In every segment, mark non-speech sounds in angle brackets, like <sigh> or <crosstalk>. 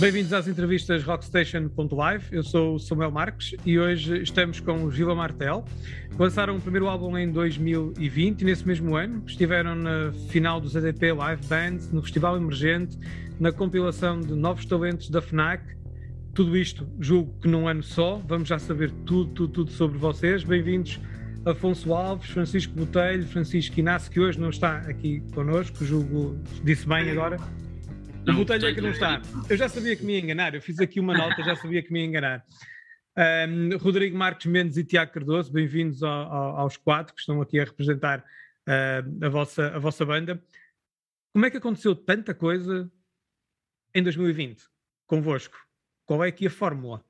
Bem-vindos às entrevistas Rockstation.live. Eu sou o Samuel Marques e hoje estamos com os Vila Martel. Lançaram o primeiro álbum em 2020 e nesse mesmo ano estiveram na final dos EDP Live Bands, no Festival Emergente, na compilação de novos talentos da FNAC. Tudo isto, julgo que num ano só. Vamos já saber tudo, tudo, tudo sobre vocês. Bem-vindos Afonso Alves, Francisco Botelho, Francisco Inácio, que hoje não está aqui connosco, julgo, disse bem agora. O Botelho é que não está. Eu já sabia que me ia enganar, eu fiz aqui uma nota, já sabia que me ia enganar. Um, Rodrigo Marques Mendes e Tiago Cardoso, bem-vindos ao, ao, aos quatro que estão aqui a representar uh, a, vossa, a vossa banda. Como é que aconteceu tanta coisa em 2020 convosco? Qual é aqui a fórmula?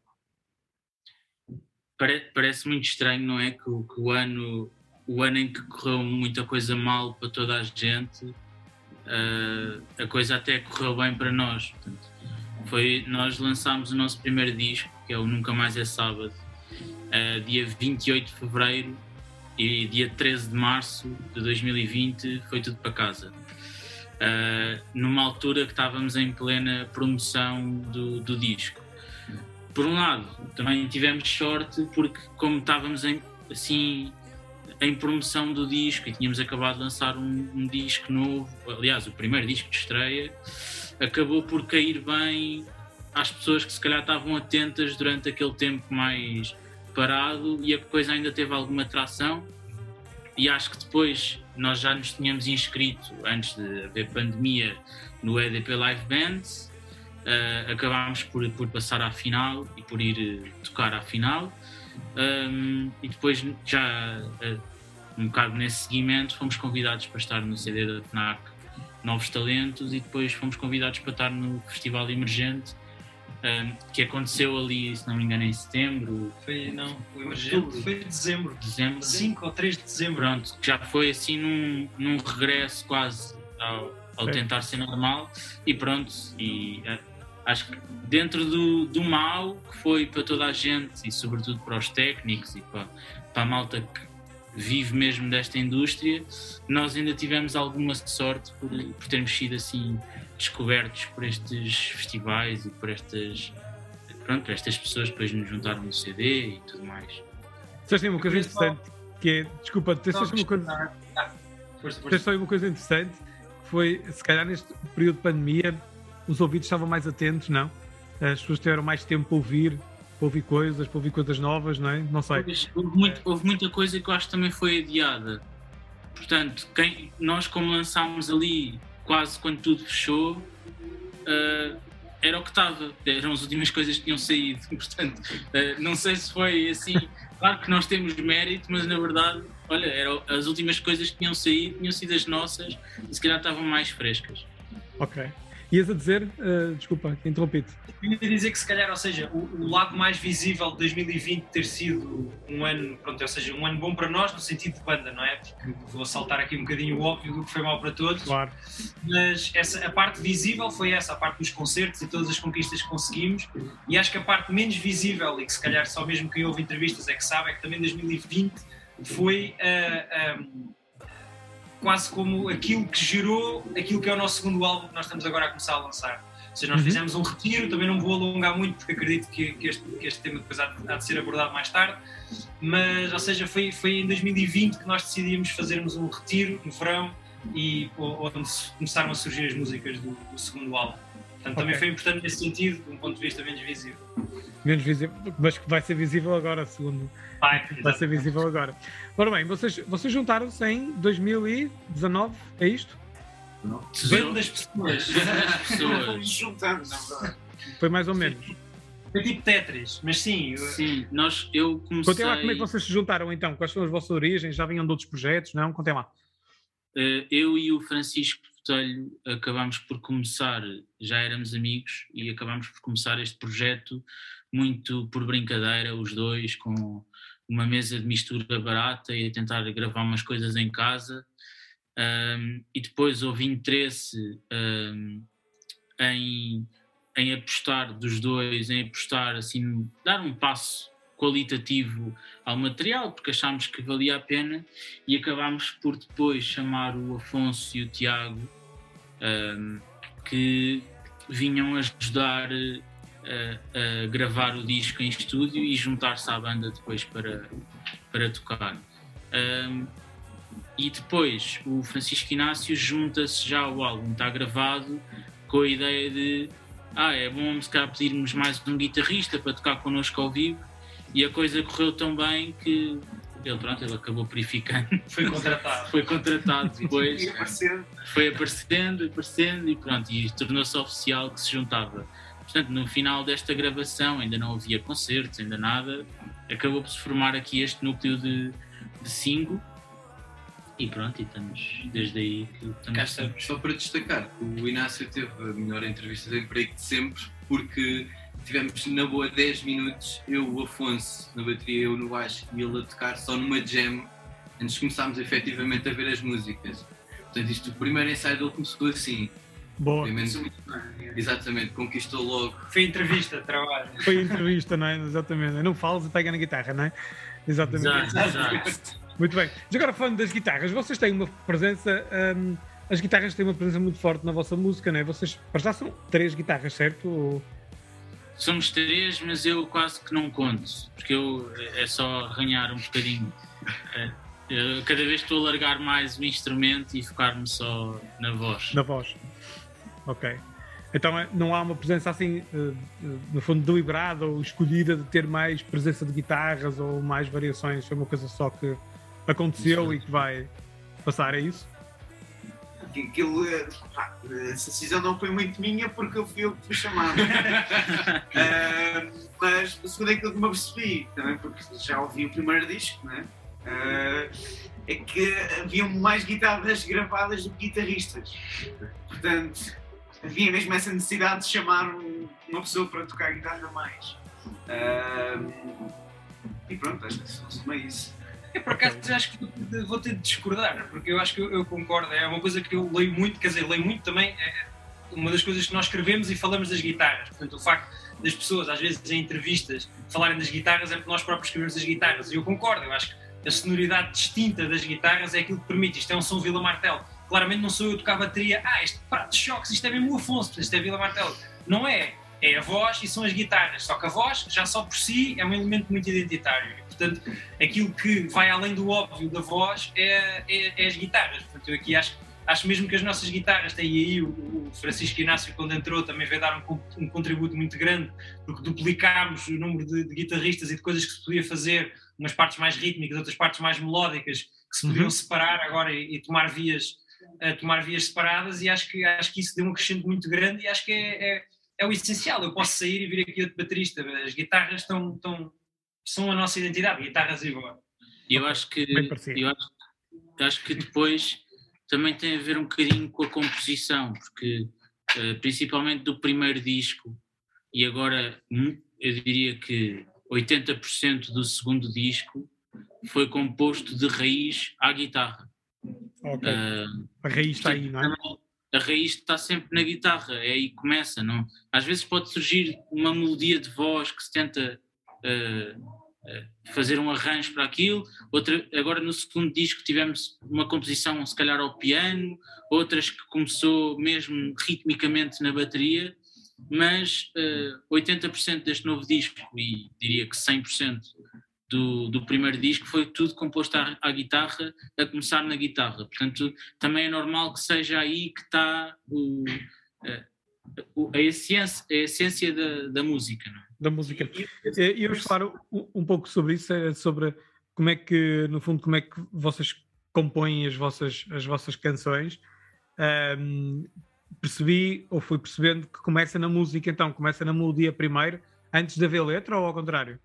Parece muito estranho, não é? Que, que o ano o ano em que correu muita coisa mal para toda a gente uh, a coisa até correu bem para nós. Portanto, foi, nós lançámos o nosso primeiro disco, que é o Nunca Mais é Sábado, uh, dia 28 de fevereiro e dia 13 de março de 2020 foi tudo para casa. Uh, numa altura que estávamos em plena promoção do, do disco. Por um lado, também tivemos sorte porque como estávamos em, assim em promoção do disco e tínhamos acabado de lançar um, um, disco novo, aliás, o primeiro disco de estreia, acabou por cair bem às pessoas que se calhar estavam atentas durante aquele tempo mais parado e a coisa ainda teve alguma atração. E acho que depois nós já nos tínhamos inscrito, antes de haver pandemia, no EDP Live Bands. Uh, acabámos por, por passar à final e por ir uh, tocar à final. Um, e depois, já uh, um bocado nesse seguimento, fomos convidados para estar no CD da FNAC Novos Talentos e depois fomos convidados para estar no Festival Emergente, um, que aconteceu ali, se não me engano, em setembro. Foi, não, o Emergente foi em dezembro. Dezembro. 5 ou 3 de dezembro. Pronto, já foi assim num, num regresso quase ao, ao tentar ser normal e pronto, e uh, acho que dentro do, do mal que foi para toda a gente e sobretudo para os técnicos e para, para a malta que vive mesmo desta indústria, nós ainda tivemos alguma sorte por, por termos sido assim descobertos por estes festivais e por estas pronto, estas pessoas depois nos juntaram no CD e tudo mais. Sabes uma coisa interessante que é, desculpa, tens uma coisa, tens só uma coisa interessante que foi, se calhar neste período de pandemia os ouvidos estavam mais atentos, não? As pessoas tiveram mais tempo para ouvir, para ouvir coisas, para ouvir coisas novas, não é? Não sei. Houve, muito, houve muita coisa que eu acho que também foi adiada. Portanto, quem, nós como lançámos ali quase quando tudo fechou, uh, era o que estava, eram as últimas coisas que tinham saído. <laughs> Portanto, uh, não sei se foi assim. Claro que nós temos mérito, mas na verdade, olha, eram as últimas coisas que tinham saído, tinham sido as nossas e se calhar estavam mais frescas. Ok. Ias a dizer, uh, desculpa, interrompi-te. Eu ia dizer que se calhar, ou seja, o, o, lado mais visível de 2020 ter sido um ano, pronto, ou seja, um ano bom para nós no sentido de banda, não é? Porque vou saltar aqui um bocadinho o óbvio do que foi mal para todos. Claro. Mas essa, a parte visível foi essa, a parte dos concertos e todas as conquistas que conseguimos. E acho que a parte menos visível, e que se calhar só mesmo quem ouve entrevistas é que sabe, é que também 2020 foi uh, uh, quase como aquilo que gerou aquilo que é o nosso segundo álbum que nós estamos agora a começar a lançar. Ou seja, nós uhum. fizemos um retiro, também não vou alongar muito porque acredito que, que, este, que este, tema depois há de, há de, ser abordado mais tarde, mas, ou seja, foi, foi em 2020 que nós decidimos fazermos um retiro no verão e onde começaram a surgir as músicas do, do segundo álbum. Portanto, okay. também foi importante nesse sentido, de um ponto de vista menos visível. Menos visível, mas que vai ser visível agora, segundo. Vai, vai ser visível agora. Ora bem, vocês, vocês juntaram-se em 2019, é isto? Não. Bando das pessoas. Juntamos, Foi mais ou menos. Foi tipo Tetris, mas sim. Eu... Sim, nós, eu comecei. Contem lá como é que vocês se juntaram então, quais são as vossas origens? Já vinham de outros projetos, não? Contem lá. Eh, eu e o Francisco Botelho acabámos por começar, já éramos amigos, e acabámos por começar este projeto muito por brincadeira, os dois, com uma mesa de mistura barata e a tentar gravar umas coisas em casa. Um, e depois houve interesse um, em, em apostar dos dois, em apostar, assim, dar um passo qualitativo ao material, porque achámos que valia a pena e acabámos por depois chamar o Afonso e o Tiago, um, que vinham ajudar a, a, gravar o disco em estúdio e juntar-se à banda depois para, para tocar. Um, e depois o Francisco Inácio junta-se já ao álbum, está gravado com a ideia de ah, é bom se calhar pedirmos mais um guitarrista para tocar connosco ao vivo e a coisa correu tão bem que ele, pronto, ele acabou purificando. <laughs> Foi contratado. foi contratado depois. E aparecendo. Foi aparecendo, aparecendo e pronto, e tornou-se oficial que se juntava. Portanto, no final desta gravação ainda não havia concertos, ainda nada, acabou por se formar aqui este núcleo de, de cinco e pronto, e estamos desde aí que estamos. Cá Só para destacar, o Inácio teve a melhor entrevista de emprego de sempre, porque tivemos na boa 10 minutos, eu, o Afonso na bateria, eu no baixo e ele a tocar só numa jam, antes de começarmos efetivamente a ver as músicas. Portanto, isto, o primeiro ensaio dele começou assim. Boa. Obviamente, exatamente, conquistou logo. Foi entrevista, trabalho. Foi entrevista, não é? Exatamente. Não falas e pega na guitarra, não é? Exatamente. Exato, exato. Muito bem. Mas agora falando das guitarras, vocês têm uma presença. Um, as guitarras têm uma presença muito forte na vossa música, não é? Vocês, para já são três guitarras, certo? Ou... Somos três, mas eu quase que não conto, porque eu é só arranhar um bocadinho. É, eu, cada vez estou a largar mais o instrumento e focar-me só na voz. Na voz. Ok. Então é, não há uma presença assim, eh, eh, no fundo, deliberada ou escolhida de ter mais presença de guitarras ou mais variações? Foi uma coisa só que aconteceu e que vai passar, é isso? Aquilo, eh, essa decisão não foi muito minha porque eu fui eu que fui chamado. uh, <laughs> mas segundo aquilo que me apercebi, também porque já ouvi o primeiro disco, né? Uh, é que haviam mais guitarras gravadas do que guitarristas. Portanto, havia mesmo essa necessidade de chamar uma pessoa para tocar guitarra mais. Uh, e pronto, acho que se resume isso. É por acaso acho que vou ter de discordar, porque eu acho que eu, eu, concordo, é uma coisa que eu leio muito, quer dizer, leio muito também, é uma das coisas que nós escrevemos e falamos das guitarras. Portanto, o facto das pessoas, às vezes em entrevistas, falarem das guitarras é porque nós próprios escrevemos as guitarras. E eu concordo, eu acho que a sonoridade distinta das guitarras é aquilo que permite. Isto é um som Vila Martel. Claramente não sou eu a tocar bateria, ah, este prato de choques, isto é mesmo o Afonso, isto é Vila Martel. Não é. É a voz e são as guitarras. Só que a voz, já só por si, é um elemento muito identitário portanto, aquilo que vai além do óbvio da voz é, é, é as guitarras. Portanto, eu aqui acho, acho mesmo que as nossas guitarras têm aí, o, o Francisco Inácio, quando entrou, também veio dar um, um contributo muito grande, porque duplicámos o número de, de, guitarristas e de coisas que se podia fazer, umas partes mais rítmicas, outras partes mais melódicas, que se podiam uhum. separar agora e, e tomar vias a tomar vias separadas e acho que, acho que isso deu um crescimento muito grande e acho que é, é, é o essencial. Eu posso sair e vir aqui outro baterista, as guitarras estão, estão, são a nossa identidade, guitarras e voz. Eu acho que eu acho, acho, que depois também tem a ver um bocadinho com a composição, porque uh, principalmente do primeiro disco e agora hum, eu diria que 80% do segundo disco foi composto de raiz à guitarra. Okay. Uh, a raiz está aí, não é? A raiz está sempre na guitarra, é aí que começa, não? Às vezes pode surgir uma melodia de voz que se tenta fazer um arranjo para aquilo. Outra, agora no segundo disco tivemos uma composição se calhar ao piano, outras que começou mesmo ritmicamente na bateria, mas uh, 80% deste novo disco e diria que 100% do, do primeiro disco foi tudo composto à, à, guitarra, a começar na guitarra. Portanto, também é normal que seja aí que está o, a, a, essência, a essência da, da música. Não é? Da música. E eu falar um pouco sobre isso, é sobre como é que, no fundo, como é que vocês compõem as vossas, as vossas canções. Um, percebi, ou fui percebendo, que começa na música, então, começa na melodia primeiro, antes de haver letra, ou ao contrário?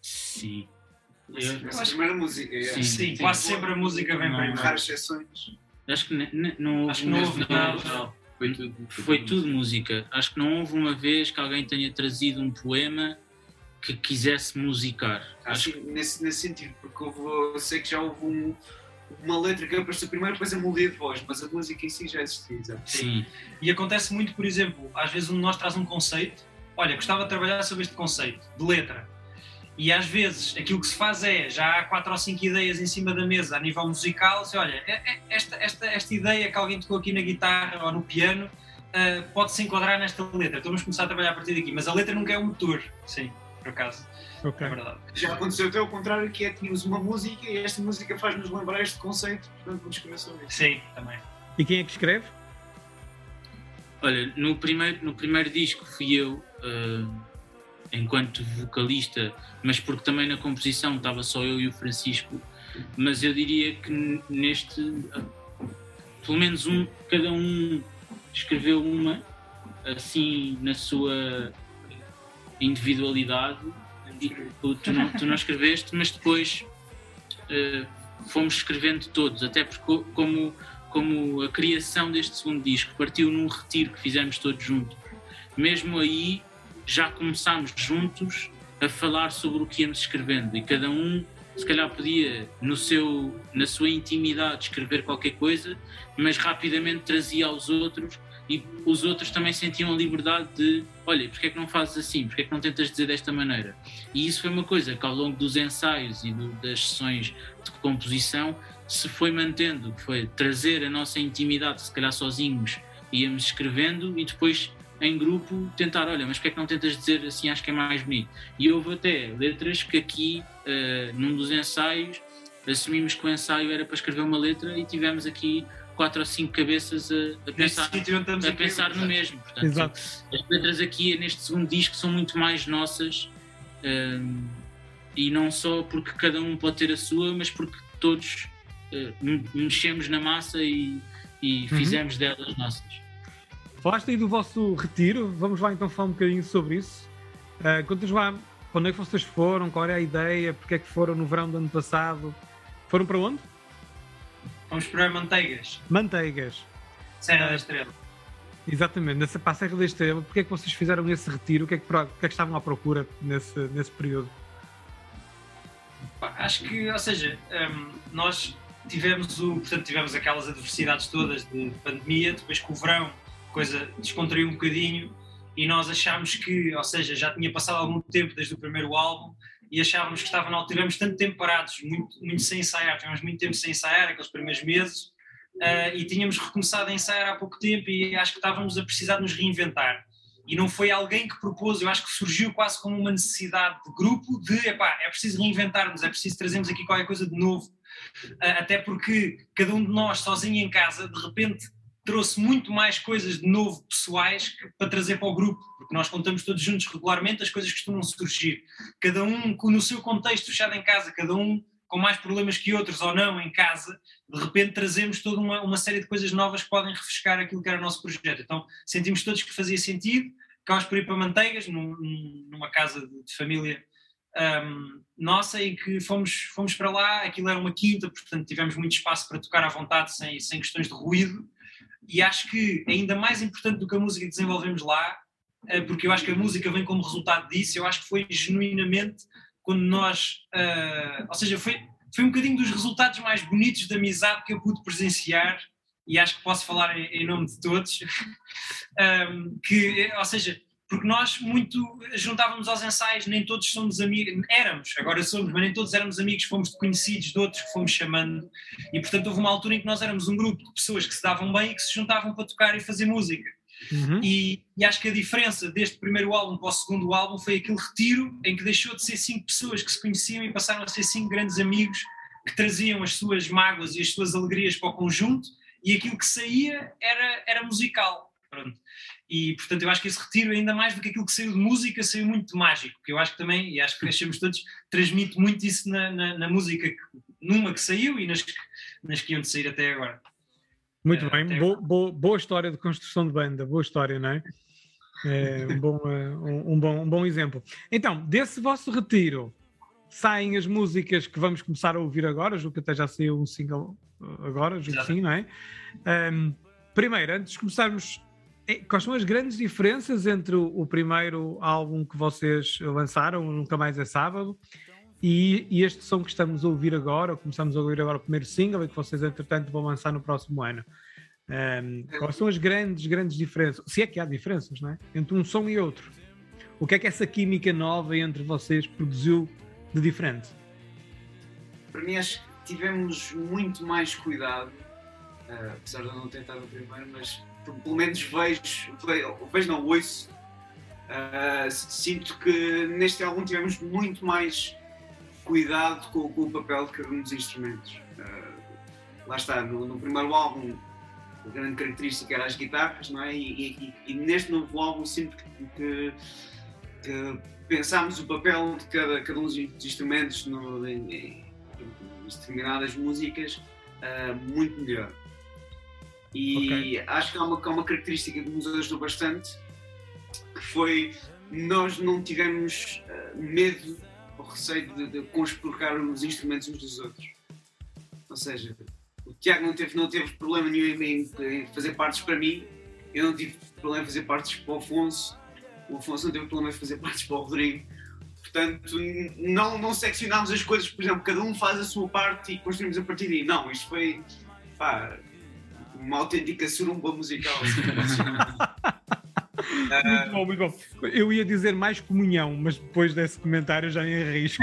Sim. Eu, a primeira música. É. Sim, sim, quase sempre a música vem primeiro. Raras exceções. Acho que não, Acho que não houve nada. Foi tudo, foi tudo música. Acho que não houve uma vez que alguém tenha trazido um poema que quisesse musicar. Acho, que... nesse, nesse sentido, porque houve, eu sei que já houve um, uma letra que apareceu primeiro, depois a melodia de voz, mas a música em si já existia. Sim. E acontece muito, por exemplo, às vezes um de nós traz um conceito, olha, gostava de trabalhar sobre este conceito, de letra. E às vezes aquilo que se faz é, já há quatro ou cinco ideias em cima da mesa a nível musical, se olha, é, é, esta, esta, esta ideia que alguém tocou aqui na guitarra ou no piano, uh, pode-se enquadrar nesta letra. Então vamos começar a trabalhar a partir daqui. Mas a letra nunca é um motor, sim, por acaso. Okay. É verdade. Já aconteceu até ao contrário, que é tínhamos uma música e esta música faz-nos lembrar este conceito, portanto vamos sobre isso. Sim, também. E quem é que escreve? Olha, no primeiro, no primeiro disco fui eu, uh, enquanto vocalista, mas porque também na composição estava só eu e o Francisco. Mas eu diria que neste, pelo menos um, cada um escreveu uma, assim, na sua individualidade. Tu, não, tu não escreveste, mas depois uh, fomos escrevendo todos, até porque como como a criação deste segundo disco partiu num retiro que fizemos todos juntos. Mesmo aí já começámos juntos a falar sobre o que íamos escrevendo e cada um se calhar podia no seu na sua intimidade escrever qualquer coisa, mas rapidamente trazia aos outros e os outros também sentiam a liberdade de olha, porque é que não fazes assim, porque é que não tentas dizer desta maneira? E isso foi uma coisa que ao longo dos ensaios e do, das sessões de composição se foi mantendo, foi trazer a nossa intimidade, se calhar sozinhos, íamos escrevendo e depois em grupo tentar, olha, mas porque é que não tentas dizer assim, acho que é mais bonito. E houve até letras que aqui, uh, num dos ensaios, assumimos que o ensaio era para escrever uma letra e tivemos aqui quatro ou cinco cabeças a, a pensar, a pensar no mesmo. Portanto, Exato. as letras aqui neste segundo disco são muito mais nossas uh, e não só porque cada um pode ter a sua, mas porque todos uh, mexemos na massa e, e uhum. fizemos delas nossas. Falaste aí do vosso retiro, vamos lá então falar um bocadinho sobre isso. Uh, Contas lá quando é que vocês foram, qual era a ideia, porque é que foram no verão do ano passado? Foram para onde? Vamos para Manteigas. Manteigas. Serra da Estrela. Exatamente, nessa, para a Serra da Estrela, porque é que vocês fizeram esse retiro? O que é que, o que, é que estavam à procura nesse, nesse período? Acho que, ou seja, um, nós tivemos o, portanto, tivemos aquelas adversidades todas de pandemia, depois com o verão, coisa descontraiu um bocadinho e nós achámos que, ou seja, já tinha passado algum tempo desde o primeiro álbum e achávamos que estava na tivemos tanto tempo parados, muito, muito sem ensaiar, tivemos muito tempo sem ensaiar, aqueles primeiros meses, uh, e tínhamos recomeçado a ensaiar há pouco tempo e acho que estávamos a precisar de nos reinventar. E não foi alguém que propôs, eu acho que surgiu quase como uma necessidade de grupo de, epá, é preciso reinventarmos, é preciso trazermos aqui qualquer coisa de novo ah, até porque cada um de nós sozinho em casa, de repente trouxe muito mais coisas de novo pessoais para trazer para o grupo, porque nós contamos todos juntos regularmente, as coisas costumam surgir. Cada um no seu contexto fechado em casa, cada um com mais problemas que outros ou não em casa, de repente trazemos toda uma, uma série de coisas novas que podem refrescar aquilo que era o nosso projeto. Então sentimos todos que fazia sentido, acabamos por ir para Manteigas, num, numa casa de, de família um, nossa e que fomos, fomos para lá, aquilo era uma quinta, portanto tivemos muito espaço para tocar à vontade sem, sem questões de ruído e acho que ainda mais importante do que a música que desenvolvemos lá, uh, porque eu acho que a música vem como resultado disso, eu acho que foi genuinamente quando nós, uh, ou seja, foi, foi um bocadinho dos resultados mais bonitos da amizade que eu pude presenciar e acho que posso falar em, em nome de todos, <laughs> um, que, ou seja, porque nós muito juntávamos aos ensaios, nem todos somos amigos, éramos, agora somos, mas nem todos éramos amigos, fomos conhecidos de outros que fomos chamando, e portanto houve uma altura em que nós éramos um grupo de pessoas que se davam bem e que se juntavam para tocar e fazer música. Uhum. E, e, acho que a diferença deste primeiro álbum para o segundo álbum foi aquele retiro em que deixou de ser cinco pessoas que se conheciam e passaram a ser cinco grandes amigos que traziam as suas mágoas e as suas alegrias para o conjunto e aquilo que saía era, era musical. Pronto. E, portanto, eu acho que esse retiro, ainda mais do que aquilo que saiu de música, saiu muito mágico, que eu acho que também, e acho que achamos todos, transmite muito isso na, na, na música, numa que saiu e nas, nas que iam de sair até agora. Muito é, bem, boa, boa, boa, história de construção de banda, boa história, não é? é um, bom, eh, um, um, bom, um bom exemplo. Então, desse vosso retiro, saem as músicas que vamos começar a ouvir agora, julgo que até já saiu um single agora, julgo que sim, não é? Um, primeiro, antes de começarmos quais são as grandes diferenças entre o, primeiro álbum que vocês lançaram, Nunca Mais é Sábado, e, e, este som que estamos a ouvir agora, ou começamos a ouvir agora o primeiro single e que vocês, entretanto, vão lançar no próximo ano? Um, quais são as grandes, grandes diferenças? Se é que há diferenças, não é? Entre um som e outro. O que é que essa química nova entre vocês produziu de diferente? Para mim, acho que tivemos muito mais cuidado uh, apesar de eu não ter estado primeiro, mas pelo menos vejo, vejo não, ouço. Uh, sinto que neste álbum tivemos muito mais cuidado com, com o papel de cada um dos instrumentos. Uh, lá está, no, no, primeiro álbum a grande característica era as guitarras, não é? E, e, e neste novo álbum sinto que, que, que, pensámos o papel de cada, cada um dos instrumentos no, em, em, determinadas músicas uh, muito melhor. E okay. acho que há uma, há uma característica que nos ajudou bastante, que foi nós não tivemos uh, medo ou receio de, de conspurcar os instrumentos uns dos outros. Ou seja, o Tiago não teve, não teve problema nenhum em, em fazer partes para mim, eu não tive problema em fazer partes para o Afonso, o Afonso não teve problema em fazer partes para o Rodrigo. Portanto, não, não seccionámos as coisas, por exemplo, cada um faz a sua parte e construímos a partir daí. Não, isto foi pá, uma autêntica surumba musical. muito bom, muito bom. Eu ia dizer mais comunhão, mas depois desse comentário já me arrisco.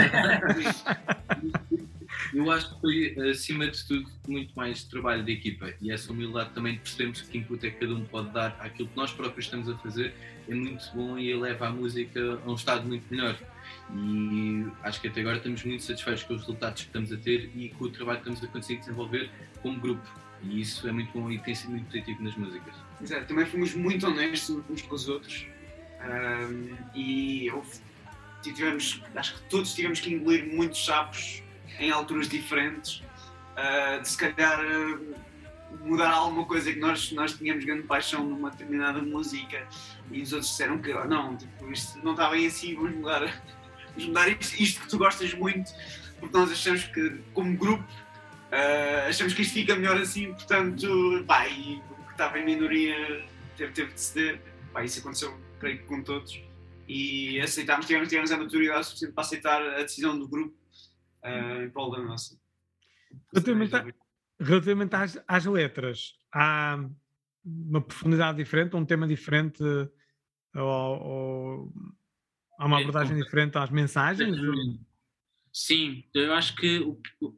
Eu acho que foi, acima de tudo, muito mais trabalho de equipa e essa humildade também de percebermos que input é que cada um pode dar àquilo que nós próprios estamos a fazer é muito bom e eleva a música a um estado muito melhor. E acho que até agora estamos muito satisfeitos com os resultados que estamos a ter e com o trabalho que estamos a conseguir desenvolver como grupo. E isso é muito bom e tem sido muito positivo nas músicas. Exato, também fomos muito honestos uns com os outros um, e tivemos, acho que todos tivemos que engolir muitos sapos em alturas diferentes, uh, de se calhar uh, mudar alguma coisa que nós, nós tínhamos grande paixão numa determinada música e os outros disseram que oh, não, tipo, isto não está bem assim, vamos mudar, <laughs> vamos mudar isto, isto que tu gostas muito, porque nós achamos que como grupo uh, achamos que isto fica melhor assim, portanto, pá, e o que estava em minoria teve, teve de ceder, pá, isso aconteceu, creio que com todos, e aceitámos, tivemos, tivemos a maturidade suficiente para aceitar a decisão do grupo uh, em prol da nossa. Relativamente, a, relativamente às, às, letras, há uma profundidade diferente, um tema diferente, ou, ou há uma é, abordagem diferente às mensagens? Sim, eu acho que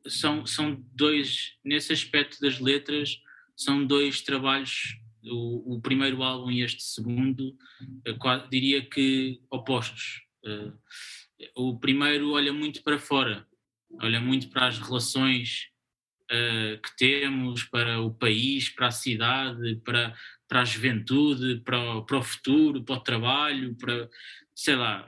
são, são dois, nesse aspecto das letras, são dois trabalhos, o, o primeiro álbum e este segundo, diria que opostos. Uh, o primeiro olha muito para fora, olha muito para as relações uh, que temos, para o país, para a cidade, para, para a juventude, para o, para o futuro, para o trabalho, para, sei lá,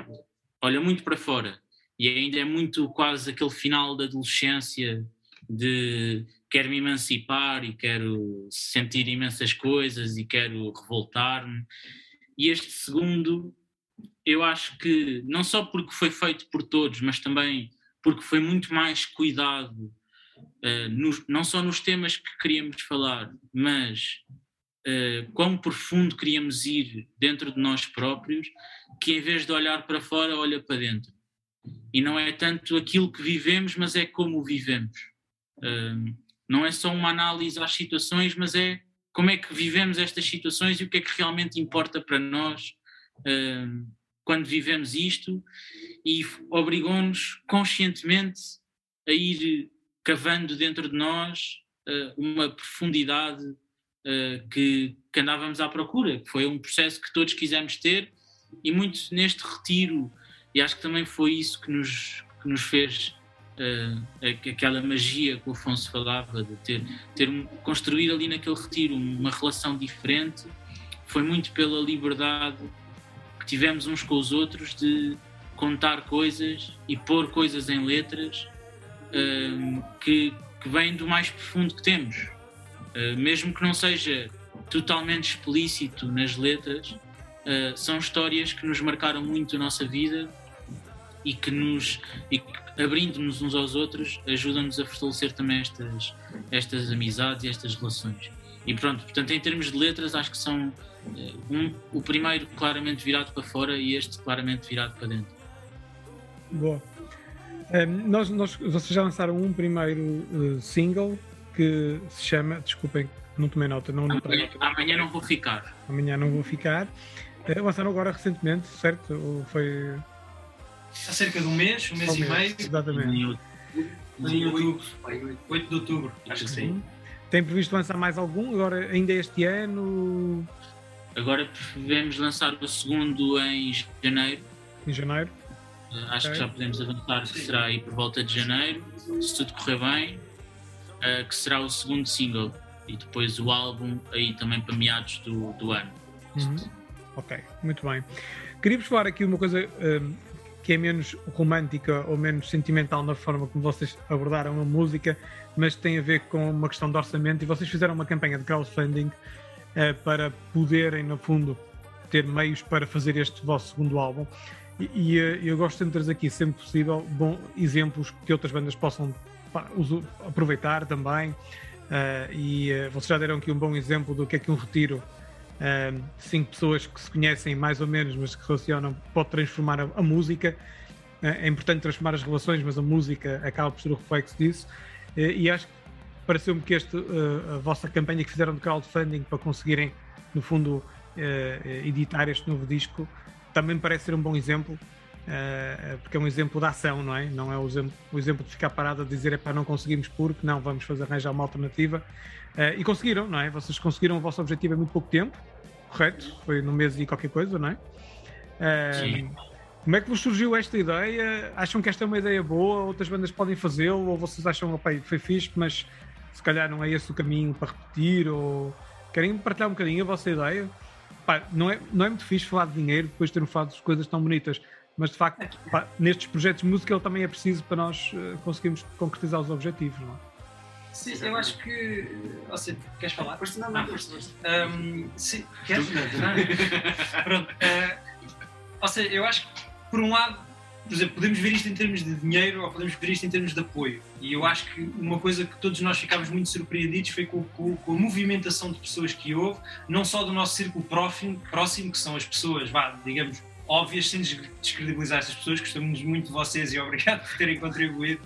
olha muito para fora. E ainda é muito quase aquele final da adolescência de quero me emancipar e quero sentir imensas coisas e quero revoltar-me. E este segundo, eu acho que não só porque foi feito por todos, mas também porque foi muito mais cuidado, uh, nos, não só nos temas que queríamos falar, mas uh, quão profundo queríamos ir dentro de nós próprios, que em vez de olhar para fora, olha para dentro. E não é tanto aquilo que vivemos, mas é como vivemos. Uh, não é só uma análise às situações, mas é como é que vivemos estas situações e o que é que realmente importa para nós. Uh, quando vivemos isto e obrigou-nos conscientemente a ir cavando dentro de nós uh, uma profundidade uh, que, que, andávamos à procura, foi um processo que todos quisemos ter e muito neste retiro, e acho que também foi isso que nos, que nos fez uh, aquela magia que o Afonso falava, de ter, ter construir ali naquele retiro uma relação diferente, foi muito pela liberdade tivemos uns com os outros de contar coisas e pôr coisas em letras uh, que, que vêm do mais profundo que temos. Uh, mesmo que não seja totalmente explícito nas letras, são histórias que nos marcaram muito a nossa vida e que nos abrindo-nos uns aos outros ajudam-nos a fortalecer também estas, estas amizades e estas relações. E pronto, portanto, em termos de letras, acho que são eh, um, o primeiro claramente virado para fora e este claramente virado para dentro. Boa. Um, ehm, nós, nós, vocês já lançaram um primeiro uh, single que se chama, desculpem, não tomei nota, não, amanhã, nota. amanhã não vou ficar. Amanhã não vou ficar. Lançaram agora recentemente, certo? Ou foi. Há cerca de um mês, um mês e meio. Exatamente. Em outubro. 8 de outubro, acho que sim. Tem previsto lançar mais algum? Agora, ainda este ano? Agora prevemos lançar o segundo em janeiro. Em janeiro? Uh, acho okay. que já podemos avançar que será aí por volta de janeiro, se tudo correr bem, uh, que será o segundo single. E depois o álbum aí também para meados do, do ano. Uhum. Ok, muito bem. Queria-vos falar aqui uma coisa um, que é menos romântica ou menos sentimental na forma como vocês abordaram a música, mas tem a ver com uma questão de orçamento e vocês fizeram uma campanha de crowdfunding uh, para poderem, no fundo, ter meios para fazer este vosso segundo álbum. E, e uh, eu gosto de trazer aqui, sempre possível, bom, exemplos que outras bandas possam pá, uso, aproveitar também. Uh, e vocês já deram aqui um bom exemplo do que é que um retiro cinco pessoas que se conhecem mais ou menos, mas que relacionam, pode transformar a, a música. Uh, é importante transformar as relações, mas a música acaba por ser o reflexo disso. Uh, e acho que pareceu-me que este, uh, a vossa campanha que fizeram de crowdfunding para conseguirem, no fundo, editar este novo disco, também parece ser um bom exemplo. Porque é um exemplo de ação, não é? Não é o exemplo, o exemplo de ficar parado a dizer é para não conseguimos porque não, vamos fazer arranjar uma alternativa. e conseguiram, não é? Vocês conseguiram o vosso objetivo em muito pouco tempo correto? Foi no mês e qualquer coisa, não é? Sim. Como é que vos surgiu esta ideia? Acham que esta é uma ideia boa? Outras bandas podem fazê-lo? Ou vocês acham, que foi fixe, mas se calhar não é esse o caminho para repetir? Ou querem partilhar um bocadinho a vossa ideia? Pá, não, é, não é muito fixe falar de dinheiro depois de termos falado de coisas tão bonitas, mas de facto, pá, nestes projetos de música ele também é preciso para nós uh, conseguirmos concretizar os objetivos, não é? Sim, eu acho que. Ou seja, queres falar? Força, não, não, força, força. Um, sim, queres? Pronto. Uh, ou seja, eu acho que, por um lado, por exemplo, podemos ver isto em termos de dinheiro ou podemos ver isto em termos de apoio. E eu acho que uma coisa que todos nós ficámos muito surpreendidos foi com, com, com a movimentação de pessoas que houve, não só do nosso círculo próximo, próximo que são as pessoas, vá, digamos, óbvias, sem descredibilizar essas pessoas, gostamos muito de vocês e obrigado por terem contribuído,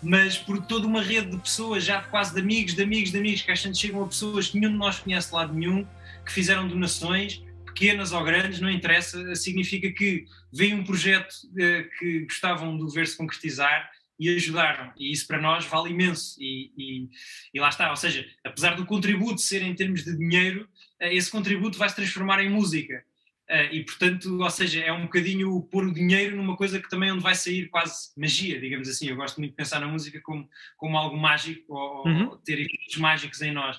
mas por toda uma rede de pessoas, já quase de amigos, de amigos, de amigos, que às vezes chegam a pessoas que nenhum de nós conhece de lado nenhum, que fizeram donações, pequenas ou grandes, não interessa, significa que veio um projeto eh, que gostavam de ver se concretizar e ajudaram. E isso para nós vale imenso. E, e, e, lá está. Ou seja, apesar do contributo ser em termos de dinheiro, eh, esse contributo vai se transformar em música. Uh, e portanto, ou seja, é um bocadinho pôr o dinheiro numa coisa que também é onde vai sair quase magia, digamos assim. Eu gosto muito de pensar na música como, como algo mágico ou, uhum. ou ter efeitos mágicos em nós.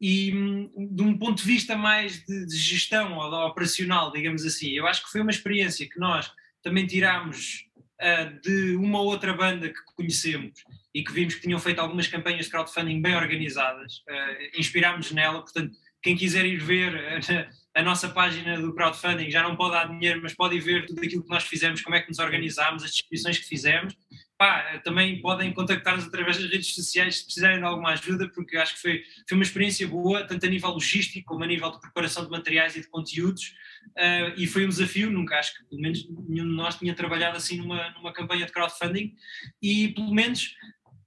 E de um ponto de vista mais de, de gestão ou de operacional, digamos assim, eu acho que foi uma experiência que nós também tirámos uh, de uma outra banda que conhecemos e que vimos que tinham feito algumas campanhas de crowdfunding bem organizadas, uh, inspirámos nela, portanto, quem quiser ir ver <laughs> a nossa página do crowdfunding já não pode dar dinheiro, mas pode ver tudo aquilo que nós fizemos, como é que nos organizámos, as descrições que fizemos. Pá, também podem contactar-nos através das redes sociais se precisarem de alguma ajuda, porque acho que foi, foi uma experiência boa, tanto a nível logístico como a nível de preparação de materiais e de conteúdos. Uh, e foi um desafio, nunca acho que pelo menos nenhum de nós tinha trabalhado assim numa, numa campanha de crowdfunding. E pelo menos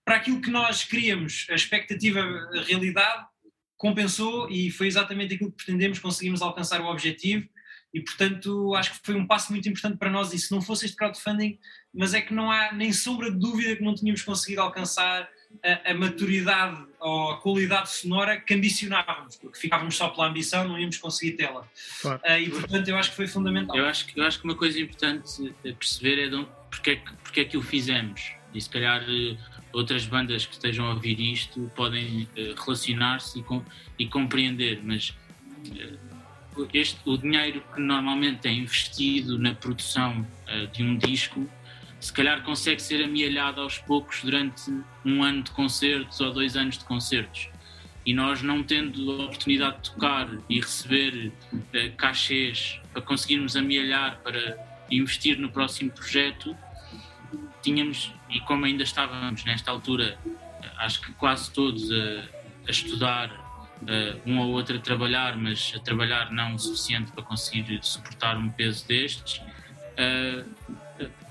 para aquilo que nós queríamos, a expectativa, a realidade, compensou e foi exatamente aquilo que pretendemos, conseguimos alcançar o objetivo e portanto acho que foi um passo muito importante para nós e se não fosse este crowdfunding, mas é que não há nem sombra de dúvida que não tínhamos conseguido alcançar a, a maturidade ou a qualidade sonora que ambicionávamos, porque ficávamos só pela ambição, não íamos conseguir tê-la. Claro. Uh, e portanto eu acho que foi fundamental. Eu acho que, eu acho que uma coisa importante a perceber é de onde, porque, é que, porque é que o fizemos e se calhar eh, outras bandas que estejam a ouvir isto podem uh, relacionar-se e, com, e, compreender, mas uh, este, o dinheiro que normalmente é investido na produção uh, de um disco, se calhar consegue ser amealhado aos poucos durante um ano de concertos ou dois anos de concertos. E nós, não tendo a oportunidade de tocar e receber cachês para conseguirmos amealhar para investir no próximo projeto, tínhamos, e como ainda estávamos nesta altura, acho que quase todos a, a estudar, uh, um ou outro a trabalhar, mas a trabalhar não o suficiente para conseguir suportar um peso destes, uh,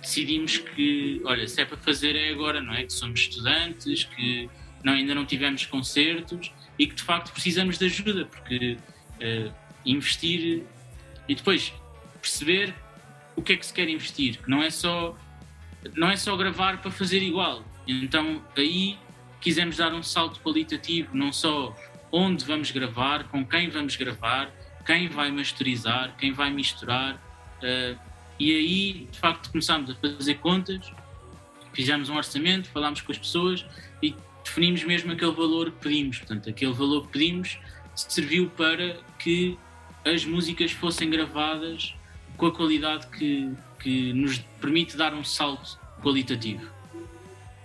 decidimos que, olha, se é para fazer é agora, não é? Que somos estudantes, que não, ainda não tivemos concertos e que de facto precisamos de ajuda, porque investir e depois perceber o que é que se quer investir, que não é só não é só gravar para fazer igual. Então aí quisemos dar um salto qualitativo, não só onde vamos gravar, com quem vamos gravar, quem vai masterizar, quem vai misturar. Uh, e aí, de facto, começámos a fazer contas, fizemos um orçamento, falámos com as pessoas e definimos mesmo aquele valor que pedimos. Portanto, aquele valor que pedimos serviu para que as músicas fossem gravadas com a qualidade que, que nos permite dar um salto qualitativo.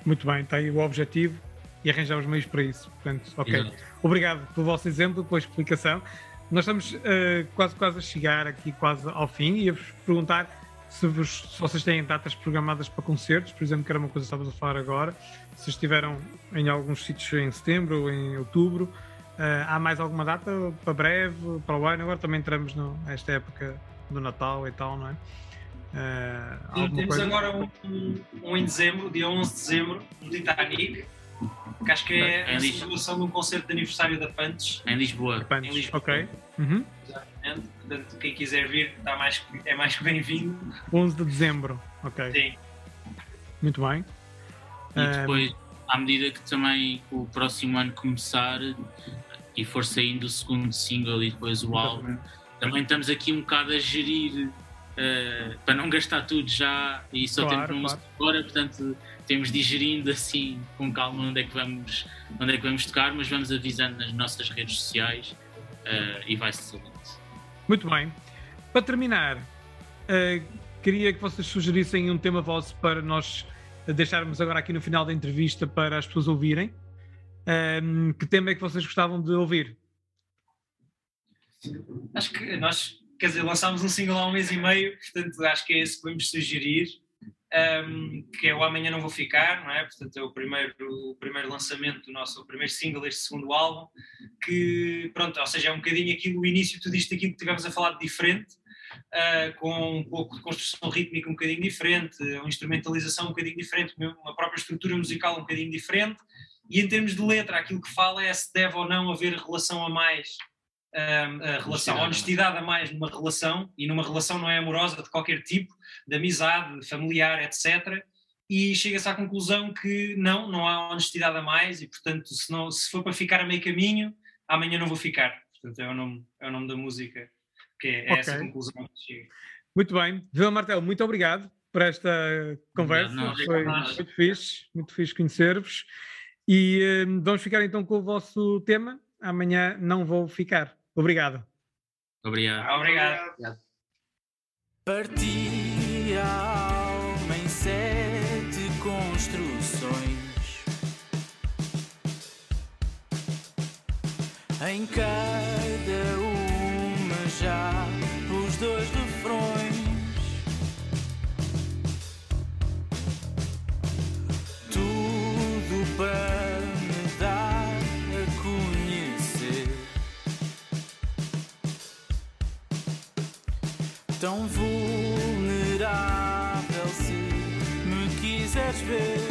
Muito bem, está aí o objetivo e arranjamos meios para isso. Portanto, ok. Exato. Obrigado pelo vosso exemplo, pela explicação. Nós estamos uh, quase, quase a chegar aqui quase ao fim e ia-vos perguntar se, vos, se, vocês têm datas programadas para concertos, por exemplo, que era uma coisa que estavas a falar agora, se estiveram em alguns sítios em setembro ou em outubro, uh, há mais alguma data para breve, para o ano? Agora também entramos nesta época do Natal e tal, não é? Uh, Sim, temos coisa? agora um, um, em dezembro, dia 11 de dezembro, no Titanic, que acho que é, é a celebração de um concerto de aniversário da Pantes. Em Lisboa. Pantes. Em Lisboa. Ok. Uhum. Exatamente. Portanto, quem quiser vir está mais, é mais que bem-vindo. 11 de dezembro. Ok. Sim. Muito bem. E depois, à medida que também o próximo ano começar e for saindo o segundo single e depois o álbum, também estamos aqui um bocado a gerir uh, para não gastar tudo já e só claro, tempo claro. agora, portanto temos digerindo assim com calma onde é que vamos onde é que vamos tocar, mas vamos avisando nas nossas redes sociais uh, e vai-se sabendo. Muito bem. Para terminar, uh, queria que vocês sugerissem um tema vosso para nós deixarmos agora aqui no final da entrevista para as pessoas ouvirem. Um, que tema é que vocês gostavam de ouvir? Acho que nós, quer dizer, lançámos um single há um mês e meio, portanto acho que é esse que vamos sugerir um, que é o Amanhã Não Vou Ficar, não é? Portanto, é o primeiro, o primeiro lançamento do nosso, o primeiro single deste segundo álbum, que, pronto, ou seja, é um bocadinho aquilo, o início, tudo isto aquilo que tivemos a falar de diferente, uh, com um pouco de construção rítmica um bocadinho diferente, uma instrumentalização um bocadinho diferente, uma própria estrutura musical um bocadinho diferente, e em termos de letra, aquilo que fala é se deve ou não haver relação a mais a relação, a honestidade a mais numa relação, e numa relação não é amorosa de qualquer tipo, de amizade, familiar, etc. E chega-se à conclusão que não, não há honestidade a mais, e portanto, se, não, se for para ficar a meio caminho, amanhã não vou ficar. Portanto, é o nome, é o nome da música, que é, é okay. essa conclusão que chega. Muito bem. Vila Martel, muito obrigado por esta conversa. Não, não, Foi muito fixe, muito fixe conhecer-vos. E um, vamos ficar então com o vosso tema. Amanhã não vou ficar. Obrigado. Obrigado. Obrigado. Parti a alma em sete construções. Em cada uma já tão vulnerável se me quiseres ver.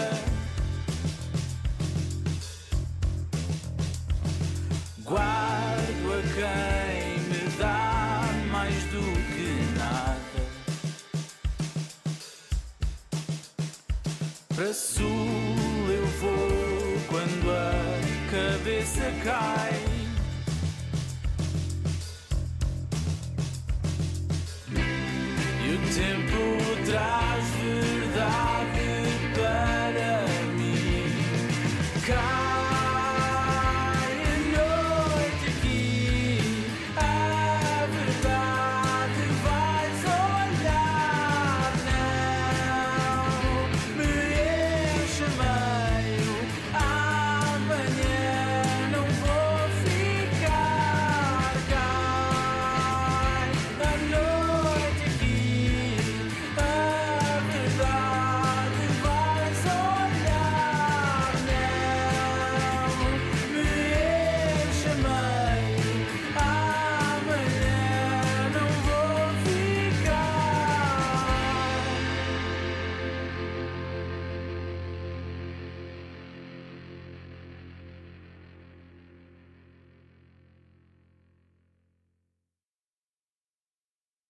Para